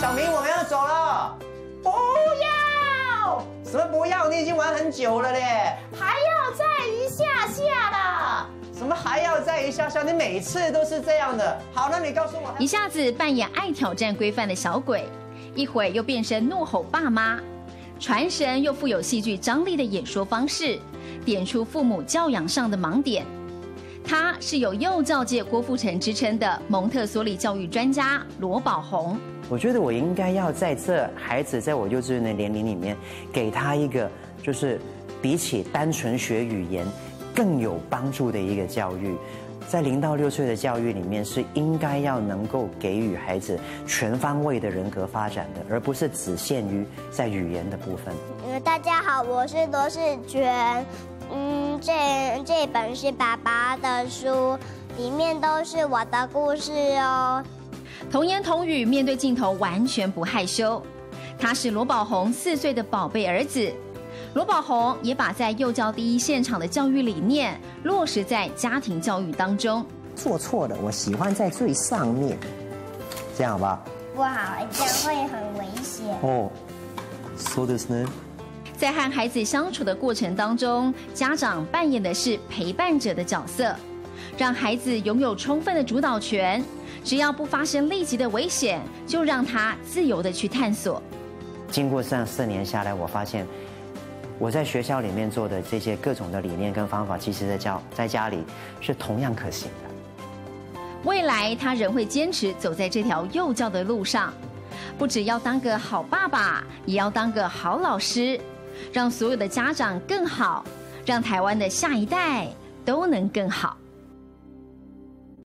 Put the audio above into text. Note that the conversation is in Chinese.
小明，我们要走了。不要！什么不要？你已经玩很久了嘞。还要再一下下啦。什么还要再一下下？你每次都是这样的。好，那你告诉我，一下子扮演爱挑战规范的小鬼，一会又变身怒吼爸妈，传神又富有戏剧张力的演说方式，点出父母教养上的盲点。他是有幼教界郭富城之称的蒙特梭利教育专家罗宝红。我觉得我应该要在这孩子在我幼稚园的年龄里面，给他一个就是比起单纯学语言。更有帮助的一个教育，在零到六岁的教育里面，是应该要能够给予孩子全方位的人格发展的，而不是只限于在语言的部分。嗯，大家好，我是罗世全。嗯，这这本是爸爸的书，里面都是我的故事哦。童言童语，面对镜头完全不害羞。他是罗宝红四岁的宝贝儿子。罗宝红也把在幼教第一现场的教育理念落实在家庭教育当中。做错了，我喜欢在最上面，这样好不好？不好，这样会很危险。哦，说的是呢。在和孩子相处的过程当中，家长扮演的是陪伴者的角色，让孩子拥有充分的主导权。只要不发生立即的危险，就让他自由的去探索。经过这样四年下来，我发现。我在学校里面做的这些各种的理念跟方法，其实在教在家里是同样可行的。未来他仍会坚持走在这条幼教的路上，不只要当个好爸爸，也要当个好老师，让所有的家长更好，让台湾的下一代都能更好。